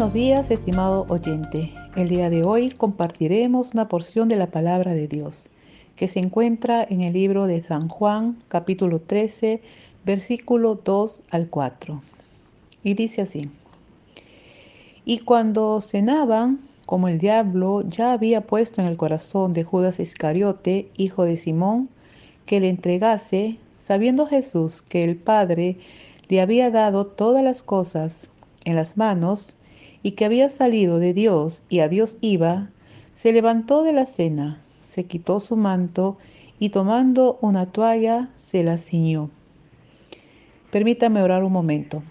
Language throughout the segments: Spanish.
buenos días, estimado oyente. El día de hoy compartiremos una porción de la palabra de Dios que se encuentra en el libro de San Juan, capítulo 13, versículo 2 al 4. Y dice así, y cuando cenaban, como el diablo ya había puesto en el corazón de Judas Iscariote, hijo de Simón, que le entregase, sabiendo Jesús que el Padre le había dado todas las cosas en las manos, y que había salido de Dios y a Dios iba, se levantó de la cena, se quitó su manto y tomando una toalla se la ciñó. Permítame orar un momento.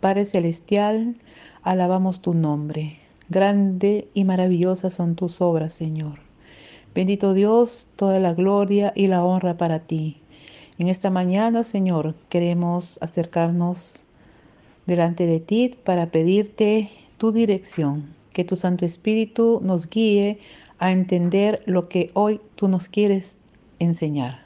Padre Celestial, alabamos tu nombre. Grande y maravillosa son tus obras, Señor. Bendito Dios, toda la gloria y la honra para ti. En esta mañana, Señor, queremos acercarnos delante de ti para pedirte tu dirección, que tu Santo Espíritu nos guíe a entender lo que hoy tú nos quieres enseñar.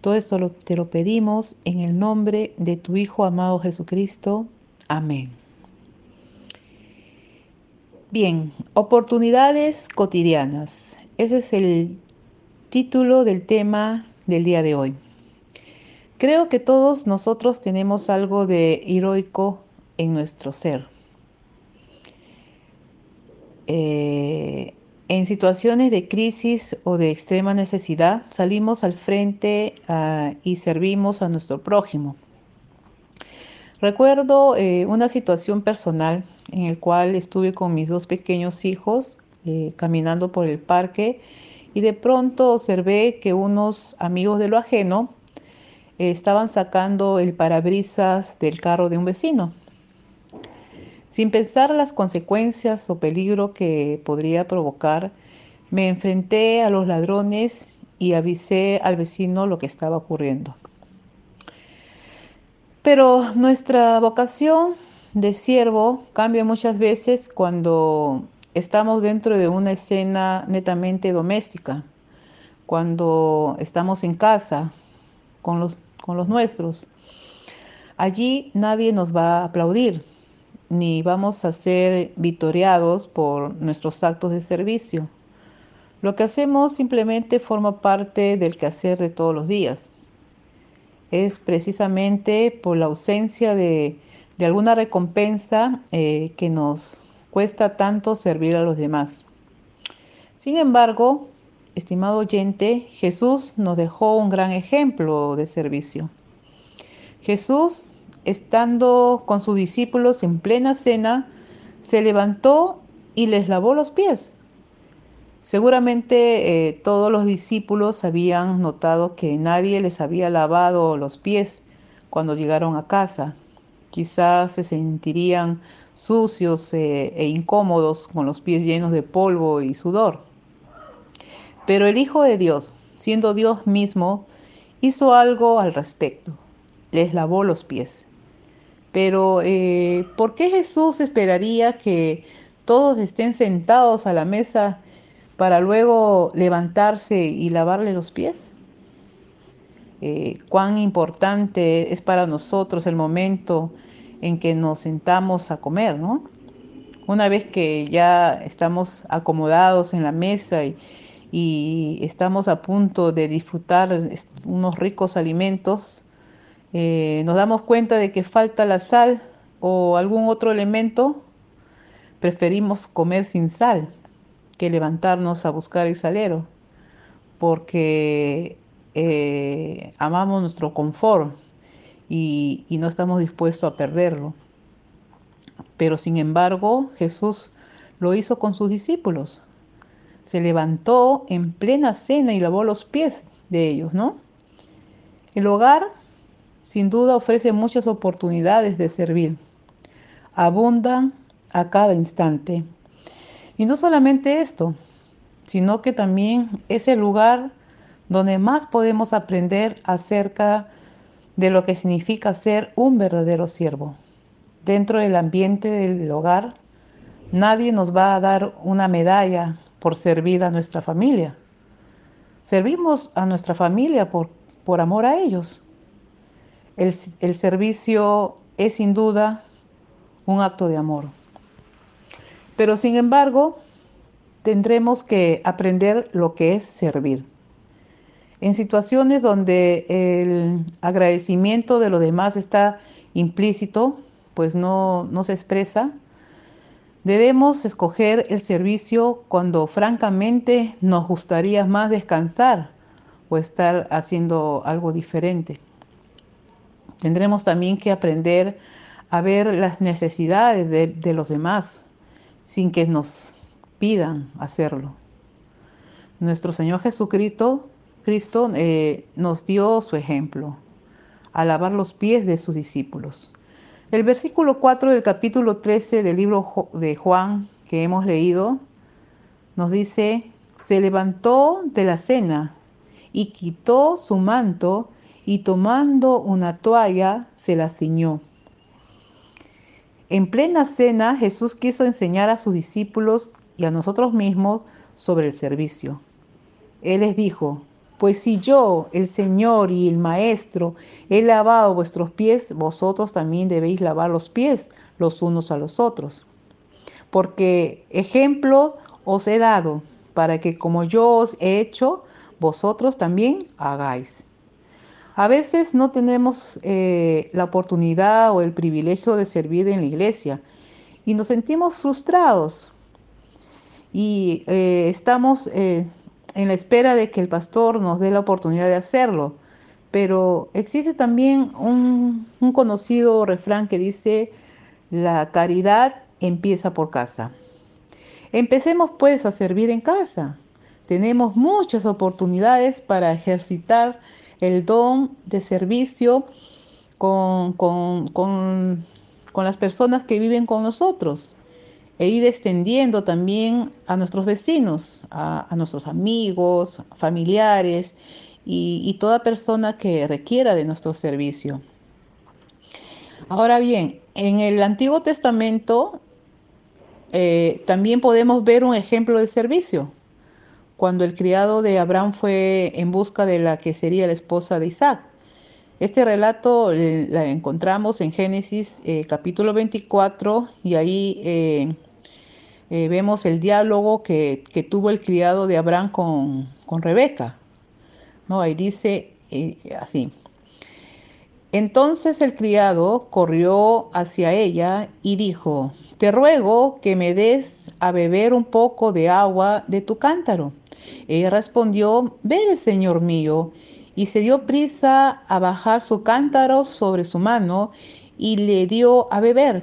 Todo esto te lo pedimos en el nombre de tu Hijo amado Jesucristo. Amén. Bien, oportunidades cotidianas. Ese es el título del tema del día de hoy. Creo que todos nosotros tenemos algo de heroico en nuestro ser. Eh, en situaciones de crisis o de extrema necesidad salimos al frente ah, y servimos a nuestro prójimo. Recuerdo eh, una situación personal en el cual estuve con mis dos pequeños hijos eh, caminando por el parque y de pronto observé que unos amigos de lo ajeno estaban sacando el parabrisas del carro de un vecino. Sin pensar las consecuencias o peligro que podría provocar, me enfrenté a los ladrones y avisé al vecino lo que estaba ocurriendo. Pero nuestra vocación de siervo cambia muchas veces cuando estamos dentro de una escena netamente doméstica, cuando estamos en casa con los con los nuestros. Allí nadie nos va a aplaudir, ni vamos a ser vitoreados por nuestros actos de servicio. Lo que hacemos simplemente forma parte del quehacer de todos los días. Es precisamente por la ausencia de, alguna recompensa eh, que nos cuesta tanto servir a los demás. Sin embargo, estimado oyente, Jesús nos dejó un gran ejemplo de servicio. Jesús, estando con sus discípulos en plena cena, se levantó y les lavó los pies. Seguramente eh, todos los discípulos habían notado que nadie les había lavado los pies cuando llegaron a casa. Quizás se sentirían sucios eh, e incómodos con los pies llenos de polvo y sudor. Pero el Hijo de Dios, siendo Dios mismo, hizo algo al respecto. Les lavó los pies. Pero eh, ¿por qué Jesús esperaría que todos estén sentados a la mesa para luego levantarse y lavarle los pies? Eh, cuán importante es para nosotros el momento en que nos sentamos a comer, ¿no? Una vez que ya estamos acomodados en la mesa y, y estamos a punto de disfrutar unos ricos alimentos, eh, nos damos cuenta de que falta la sal o algún otro elemento, preferimos comer sin sal que levantarnos a buscar el salero, porque eh, amamos nuestro confort y, y no estamos dispuestos a perderlo. Pero sin embargo, Jesús lo hizo con sus discípulos se levantó en plena cena y lavó los pies de ellos, ¿no? El hogar sin duda ofrece muchas oportunidades de servir. Abundan a cada instante. Y no solamente esto, sino que también es el lugar donde más podemos aprender acerca de lo que significa ser un verdadero siervo. Dentro del ambiente del hogar, nadie nos va a dar una medalla por servir a nuestra familia. Servimos a nuestra familia por, por amor a ellos. El, el servicio es sin duda un acto de amor. Pero sin embargo, tendremos que aprender lo que es servir. En situaciones donde el agradecimiento de los demás está implícito, pues no, no se expresa, debemos escoger el servicio cuando francamente nos gustaría más descansar o estar haciendo algo diferente. Tendremos también que aprender a ver las necesidades de, los demás sin que nos pidan hacerlo. Nuestro Señor Jesucristo Cristo, eh, nos dio su ejemplo, a lavar los pies de sus discípulos. El versículo 4 del capítulo 13 del libro de Juan que hemos leído nos dice, se levantó de la cena y quitó su manto y tomando una toalla se la ciñó. En plena cena Jesús quiso enseñar a sus discípulos y a nosotros mismos sobre el servicio. Él les dijo, pues si yo, el Señor y el Maestro, he lavado vuestros pies, vosotros también debéis lavar los pies los unos a los otros. Porque ejemplo os he dado para que como yo os he hecho, vosotros también hagáis. A veces no tenemos eh, la oportunidad o el privilegio de servir en la iglesia y nos sentimos frustrados y eh, estamos eh, en la espera de que el pastor nos dé la oportunidad de hacerlo. Pero existe también un, conocido refrán que dice, la caridad empieza por casa. Empecemos pues a servir en casa. Tenemos muchas oportunidades para ejercitar el don de servicio con, las personas que viven con nosotros e ir extendiendo también a nuestros vecinos, a, nuestros amigos, familiares y, toda persona que requiera de nuestro servicio. Ahora bien, en el Antiguo Testamento eh, también podemos ver un ejemplo de servicio cuando el criado de Abraham fue en busca de la que sería la esposa de Isaac. Este relato eh, la encontramos en Génesis eh, capítulo 24 y ahí vemos el diálogo que, tuvo el criado de Abraham con, con Rebeca. ¿no? Ahí dice así. Entonces el criado corrió hacia ella y dijo, te ruego que me des a beber un poco de agua de tu cántaro. Ella respondió, Ve, señor mío, y se dio prisa a bajar su cántaro sobre su mano y le dio a beber.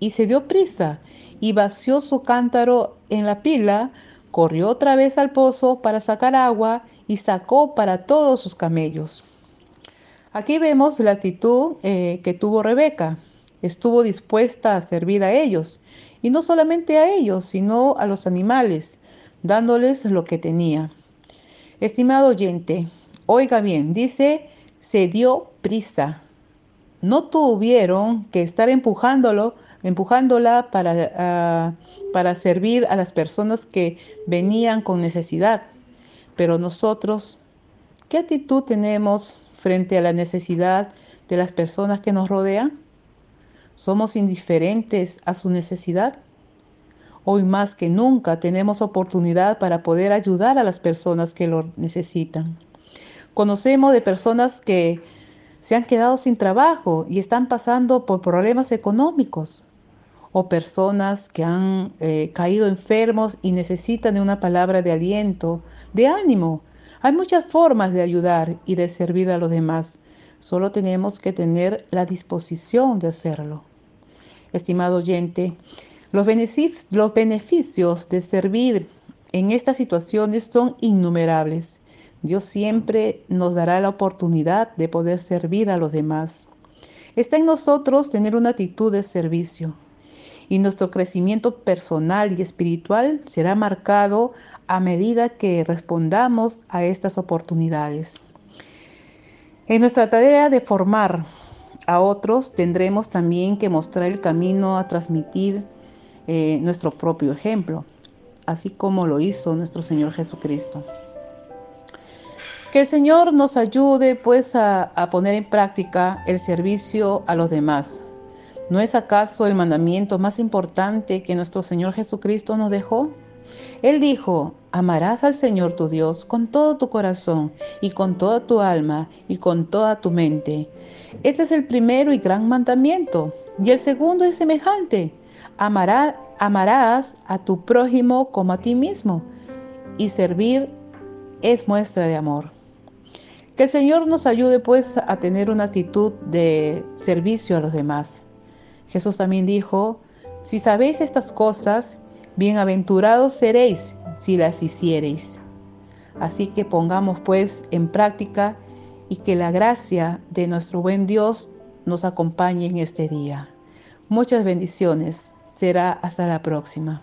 Y se dio prisa y vació su cántaro en la pila, corrió otra vez al pozo para sacar agua y sacó para todos sus camellos. Aquí vemos la actitud eh, que tuvo Rebeca. Estuvo dispuesta a servir a ellos, y no solamente a ellos, sino a los animales dándoles lo que tenía. Estimado oyente, oiga bien, dice, se dio prisa. No tuvieron que estar empujándolo, empujándola para, ah, para servir a las personas que venían con necesidad. Pero nosotros, ¿qué actitud tenemos frente a la necesidad de las personas que nos rodean? ¿Somos indiferentes a su necesidad? Hoy más que nunca tenemos oportunidad para poder ayudar a las personas que lo necesitan. Conocemos de personas que se han quedado sin trabajo y están pasando por problemas económicos o personas que han eh, caído enfermos y necesitan de una palabra de aliento, de ánimo. Hay muchas formas de ayudar y de servir a los demás. Solo tenemos que tener la disposición de hacerlo. Estimado oyente, los beneficios, de servir en estas situaciones son innumerables. Dios siempre nos dará la oportunidad de poder servir a los demás. Está en nosotros tener una actitud de servicio y nuestro crecimiento personal y espiritual será marcado a medida que respondamos a estas oportunidades. En nuestra tarea de formar a otros tendremos también que mostrar el camino a transmitir eh, nuestro propio ejemplo, así como lo hizo nuestro Señor Jesucristo. Que el Señor nos ayude pues a, a poner en práctica el servicio a los demás. ¿No es acaso el mandamiento más importante que nuestro Señor Jesucristo nos dejó? Él dijo, amarás al Señor tu Dios con todo tu corazón y con toda tu alma y con toda tu mente. Este es el primero y gran mandamiento. Y el segundo es semejante. amarás a tu prójimo como a ti mismo. Y servir es muestra de amor. Que el Señor nos ayude pues a tener una actitud de servicio a los demás. Jesús también dijo, si sabéis estas cosas, bienaventurados seréis si las hiciereis. Así que pongamos pues en práctica y que la gracia de nuestro buen Dios nos acompañe en este día. Muchas bendiciones. Será hasta la próxima.